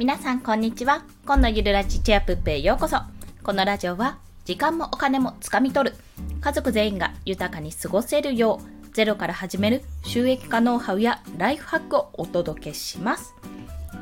皆さんこんにちは今のゆるラジチェアプッペへようこそこのラジオは時間もお金もつかみ取る家族全員が豊かに過ごせるようゼロから始める収益化ノウハウやライフハックをお届けします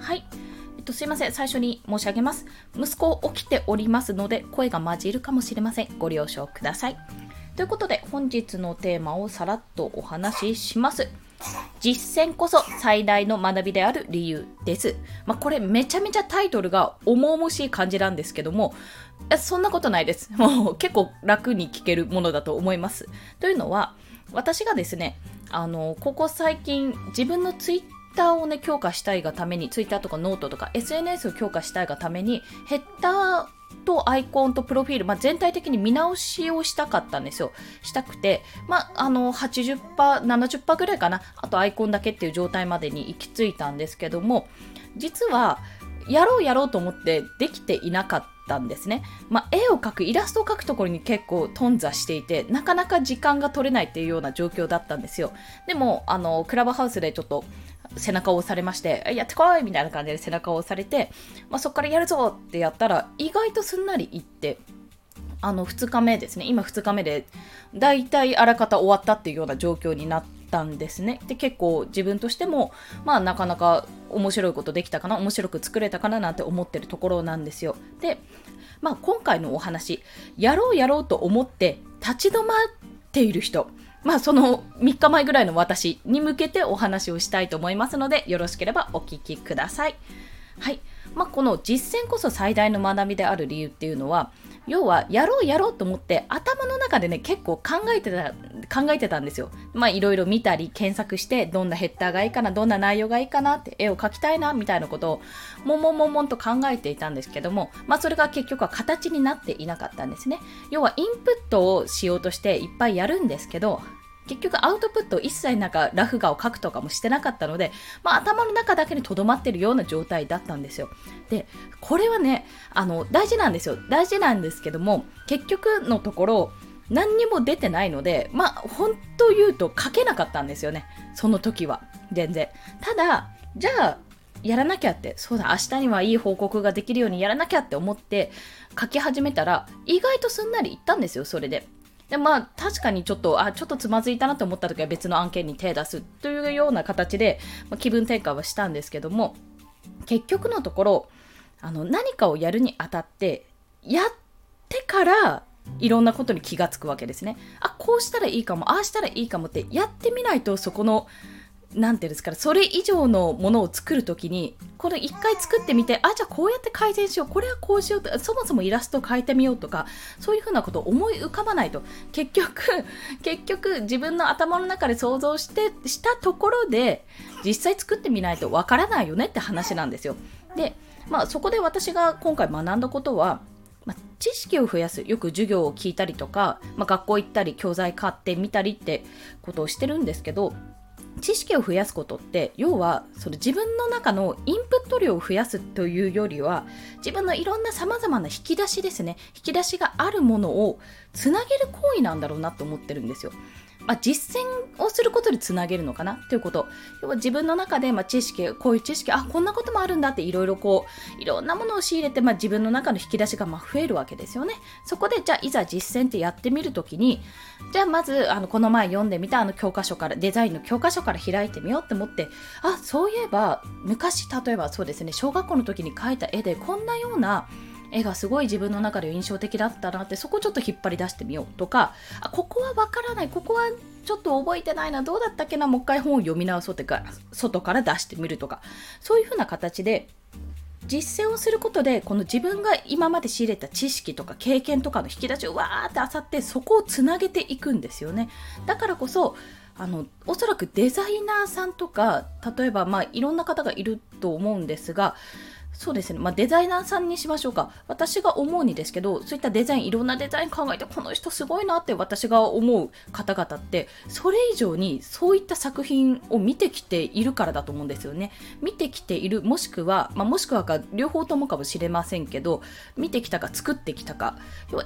はいえっと、すいません。最初に申し上げます。息子起きておりますので、声が混じるかもしれません。ご了承ください。ということで、本日のテーマをさらっとお話しします。実践こそ最大の学びである理由です。まあ、これめちゃめちゃタイトルが重々しい感じなんですけども、そんなことないです。もう結構楽に聞けるものだと思います。というのは、私がですね、あの、ここ最近自分のツイッターをね、強化したいがために、ツイッターとかノートとか SNS を強化したいがために、ヘッダーとアイコンとプロフィール、まあ、全体的に見直しをしたかったんですよ。したくて、まあ、あの、80%、70%ぐらいかな。あとアイコンだけっていう状態までに行き着いたんですけども、実は、やろうやろうと思ってできていなかったんですね。まあ、絵を描く、イラストを描くところに結構頓挫していて、なかなか時間が取れないっていうような状況だったんですよ。でも、あの、クラブハウスでちょっと、背中を押されまして、やってこいみたいな感じで背中を押されて、まあ、そこからやるぞってやったら、意外とすんなりいって、あの、2日目ですね。今2日目で、だいたいあらかた終わったっていうような状況になったんですね。で、結構自分としても、まあなかなか面白いことできたかな、面白く作れたかななんて思ってるところなんですよ。で、まあ今回のお話、やろうやろうと思って立ち止まっている人、まあその3日前ぐらいの私に向けてお話をしたいと思いますので、よろしければお聞きください。はい。まあ、この実践こそ最大の学びである理由っていうのは、要はやろうやろうと思って頭の中でね結構考えてた考えてたんですよまあいろいろ見たり検索してどんなヘッダーがいいかなどんな内容がいいかなって絵を描きたいなみたいなことをもんもんもんもんと考えていたんですけどもまあそれが結局は形になっていなかったんですね要はインプットをしようとしていっぱいやるんですけど結局アウトプット一切なんかラフ画を描くとかもしてなかったので、まあ、頭の中だけにとどまってるような状態だったんですよ。で、これはね、あの、大事なんですよ。大事なんですけども、結局のところ、何にも出てないので、まあ、本当言うと書けなかったんですよね。その時は。全然。ただ、じゃあ、やらなきゃって、そうだ、明日にはいい報告ができるようにやらなきゃって思って書き始めたら、意外とすんなりいったんですよ、それで。でまあ確かにちょっとあちょっとつまずいたなと思った時は別の案件に手出すというような形で、まあ、気分転換はしたんですけども結局のところあの何かをやるにあたってやってからいろんなことに気がつくわけですね。あこうしたらいいかもああしたらいいかもってやってみないとそこのなんていうんですかそれ以上のものを作るときにこれ一回作ってみてあじゃあこうやって改善しようこれはこうしようとそもそもイラストを変えてみようとかそういうふうなことを思い浮かばないと結局 結局自分の頭の中で想像してしたところで実際作ってみないとわからないよねって話なんですよでまあそこで私が今回学んだことは、知識を増やすよく授業を聞いたりとか、まあ、学校行ったり教材買ってみたりってことをしてるんですけど知識を増やすことって要はその自分の中のインプット量を増やすというよりは自分のいろんなさまざまな引き出しですね引き出しがあるものをつなげる行為なんだろうなと思ってるんですよ。まあ、実践をすることでつなげるのかなということ。要は自分の中で、まあ、知識、こういう知識、あ、こんなこともあるんだっていろいろこう、いろんなものを仕入れて、まあ、自分の中の引き出しがま増えるわけですよね。そこで、じゃあ、いざ実践ってやってみるときに、じゃあ、まず、あの、この前読んでみたあの教科書から、デザインの教科書から開いてみようって思って、あ、そういえば、昔、例えばそうですね、小学校の時に描いた絵で、こんなような、絵がすごい自分の中で印象的だったなってそこちょっと引っ張り出してみようとかあここはわからないここはちょっと覚えてないなどうだったっけなもう一回本を読み直そうってか外から出してみるとかそういうふうな形で実践をすることでこの自分が今まで仕入れた知識とか経験とかの引き出しをわーってあさってそこをつなげていくんですよね。だからこそあのおそらくデザイナーさんとか例えばまあいろんな方がいると思うんですがそうですね、まあ、デザイナーさんにしましょうか。私が思うにですけど、そういったデザイン、いろんなデザイン考えて、この人すごいなって私が思う方々って、それ以上にそういった作品を見てきているからだと思うんですよね。見てきている、もしくは、まあ、もしくはか両方ともかもしれませんけど、見てきたか作ってきたか、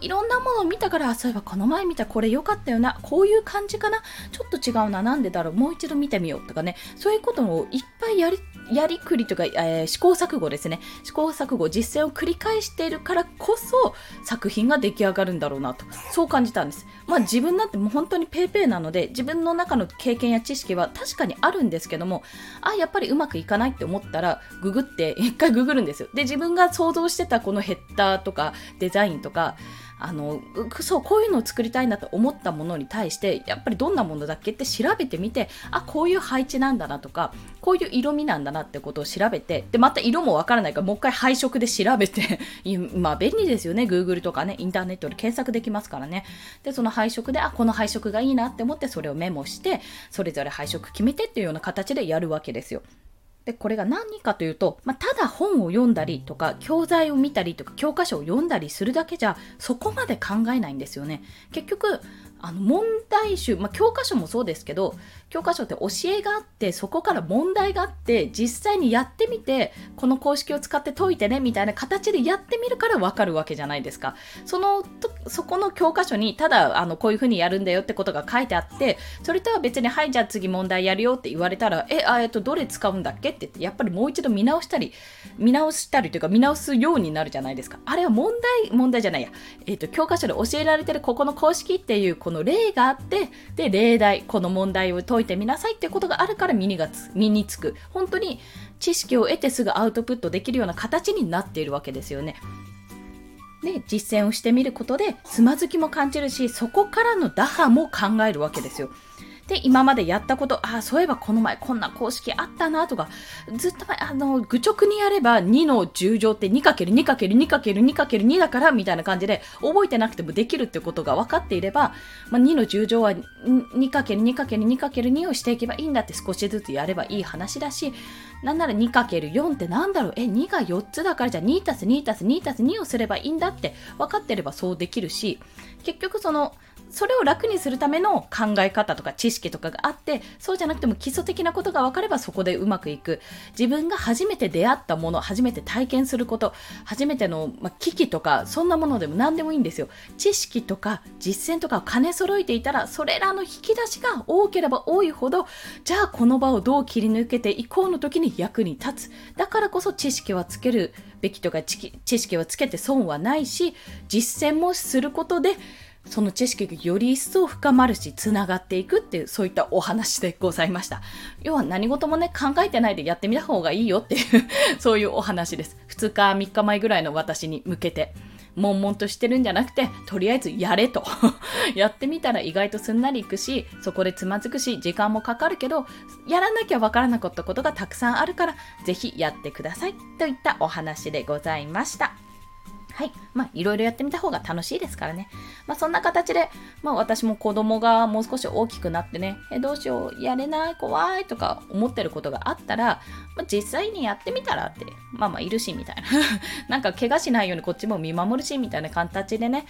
いろんなものを見たから、そういえばこの前見たこれ良かったよな、こういう感じかな、ちょっと違うな、なんでだろう、もう一度見てみようとかね、そういうことをいっぱいやりやりくりとか、えー、試行錯誤ですね。試行錯誤、実践を繰り返しているからこそ作品が出来上がるんだろうなと。そう感じたんです。まあ自分なんてもう本当にペーペーなので、自分の中の経験や知識は確かにあるんですけども、あ、やっぱりうまくいかないって思ったら、ググって、一回ググるんですよ。で、自分が想像してたこのヘッダーとかデザインとか、あのそうこういうのを作りたいなと思ったものに対してやっぱりどんなものだっけって調べてみてあこういう配置なんだなとかこういう色味なんだなってことを調べてでまた色もわからないからもう一回配色で調べて まあ便利ですよね。Google とかねインターネットで検索できますからね。でその配色であこの配色がいいなって思ってそれをメモしてそれぞれ配色決めてっていうような形でやるわけですよ。でこれが何かというと、まあ、ただ本を読んだりとか教材を見たりとか教科書を読んだりするだけじゃそこまで考えないんですよね。結局あの問題集、まあ、教科書もそうですけど教科書って教えがあってそこから問題があって実際にやってみてこの公式を使って解いてねみたいな形でやってみるからわかるわけじゃないですか。そのそこの教科書にただあのこういうふうにやるんだよってことが書いてあってそれとは別にはいじゃあ次問題やるよって言われたらえあえっとどれ使うんだっけ？って言ってやっぱりもう一度見直したり見直したりというか見直すようになるじゃないですか。あれは問題問題じゃないや、えっと教科書で教えられてるここの公式っていうこの例があってで例題この問題を解いてみなさいってことがあるから身にがつ身につく本当に知識を得てすぐアウトプットできるような形になっているわけですよね。で実践をしてみることでつまずきも感じるしそこからの打破も考えるわけですよ。で、今までやったこと、ああ、そういえばこの前こんな公式あったなとか、ずっと前、あの、愚直にやれば2の10乗って 2×2×2×2×2 だからみたいな感じで覚えてなくてもできるってことが分かっていれば、まあ、2の10乗は 2×2×2×2 をしていけばいいんだって少しずつやればいい話だし、なんなら 2×4 ってなんだろう？え、2が4つだからじゃあ2たす2たす2たす2をすればいいんだって分かってればそうできるし、結局その、それを楽にするための考え方とか知識とかがあってそうじゃなくても基礎的なことが分かればそこでうまくいく。自分が初めて出会ったもの初めて体験すること初めての、まあ、機器とかそんなものでも何でもいいんですよ。知識とか実践とかを兼ね揃えていたらそれらの引き出しが多ければ多いほどじゃあこの場をどう切り抜けていこうの時に役に立つ。だからこそ知識はつけるべきとか知識はつけて損はないし実践もすることでその知識がより一層深まるし、つながっていくっていう、そういったお話でございました。要は何事もね、考えてないでやってみた方がいいよっていう そういうお話です。2日、3日前ぐらいの私に向けて。悶々としてるんじゃなくて、とりあえずやれと。やってみたら意外とすんなりいくし、そこでつまずくし、時間もかかるけど、やらなきゃわからなかったことがたくさんあるから、ぜひやってください。といったお話でございました。はい。まあ、いろいろやってみた方が楽しいですからね。まあ、そんな形で、まあ、私も子供がもう少し大きくなってね、え、どうしよう、やれない、怖いとか思ってることがあったら、まあ、実際にやってみたらって、まあまあ、いるし、みたいな。なんか、怪我しないようにこっちも見守るし、みたいな形でね、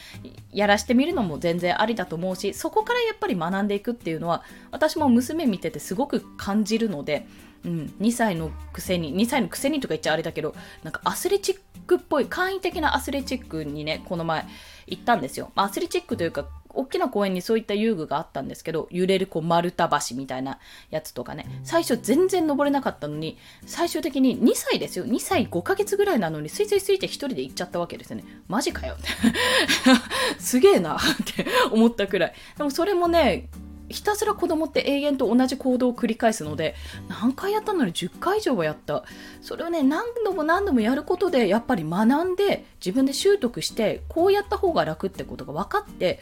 やらしてみるのも全然ありだと思うし、そこからやっぱり学んでいくっていうのは、私も娘見ててすごく感じるので、うん、2歳のくせに2歳のくせにとか言っちゃあれだけどなんかアスレチックっぽい簡易的なアスレチックにねこの前行ったんですよ、まあ、アスレチックというか大きな公園にそういった遊具があったんですけど揺れるこう丸太橋みたいなやつとかね。最初全然登れなかったのに最終的に2歳ですよ。2歳5ヶ月ぐらいなのにスイスイスイって1人で行っちゃったわけですよね。マジかよって。すげえなって思ったくらい。でもそれもねひたすら子供って永遠と同じ行動を繰り返すので何回やったのに10回以上はやったそれをね何度も何度もやることでやっぱり学んで自分で習得してこうやった方が楽ってことが分かって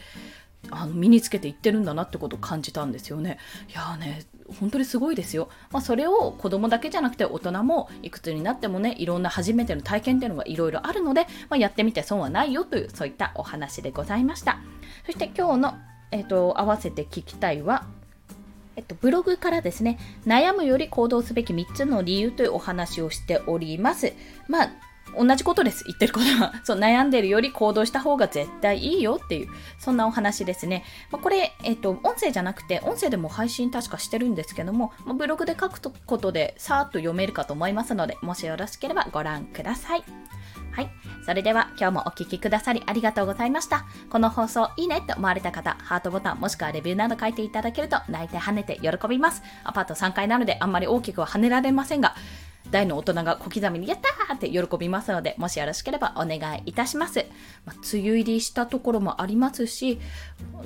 あの身につけていってるんだなってことを感じたんですよね。いやーね本当にすごいですよ。まあ、それを子供だけじゃなくて大人もいくつになってもねいろんな初めての体験っていうのがいろいろあるので、まあ、やってみて損はないよというそういったお話でございました。そして今日のえっ、と、合わせて聞きたいは、えっと、ブログからですね、悩むより行動すべき3つの理由というお話をしております。まあ、同じことです。言ってることは。そう、悩んでるより行動した方が絶対いいよっていう、そんなお話ですね。まあ、これ、えっと、音声じゃなくて、音声でも配信確かしてるんですけども、まあ、ブログで書くことでさーっと読めるかと思いますので、もしよろしければご覧ください。はい。それでは今日もお聴きくださりありがとうございました。この放送いいねって思われた方、ハートボタンもしくはレビューなど書いていただけると泣いて跳ねて喜びます。アパート3階なのであんまり大きくは跳ねられませんが、大の大人が小刻みにやったーって喜びますので、もしよろしければお願いいたします。まあ、梅雨入りしたところもありますし、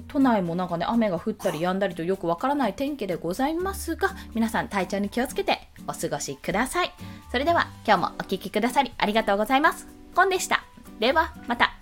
都内もなんかね、雨が降ったり止んだりとよくわからない天気でございますが、皆さん体調に気をつけてお過ごしください。それでは今日もお聴きくださりありがとうございます。コンでした。では、また。